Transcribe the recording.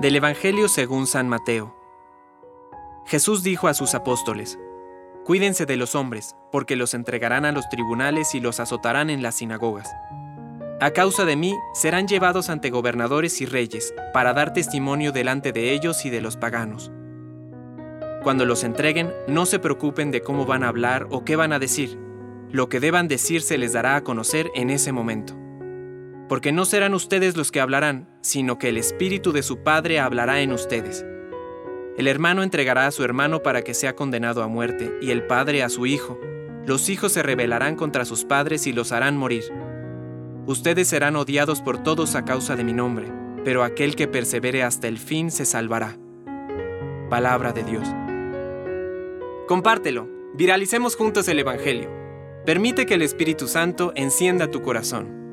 Del Evangelio según San Mateo. Jesús dijo a sus apóstoles, Cuídense de los hombres, porque los entregarán a los tribunales y los azotarán en las sinagogas. A causa de mí serán llevados ante gobernadores y reyes, para dar testimonio delante de ellos y de los paganos. Cuando los entreguen, no se preocupen de cómo van a hablar o qué van a decir. Lo que deban decir se les dará a conocer en ese momento porque no serán ustedes los que hablarán, sino que el Espíritu de su Padre hablará en ustedes. El hermano entregará a su hermano para que sea condenado a muerte, y el padre a su hijo. Los hijos se rebelarán contra sus padres y los harán morir. Ustedes serán odiados por todos a causa de mi nombre, pero aquel que persevere hasta el fin se salvará. Palabra de Dios. Compártelo, viralicemos juntos el Evangelio. Permite que el Espíritu Santo encienda tu corazón.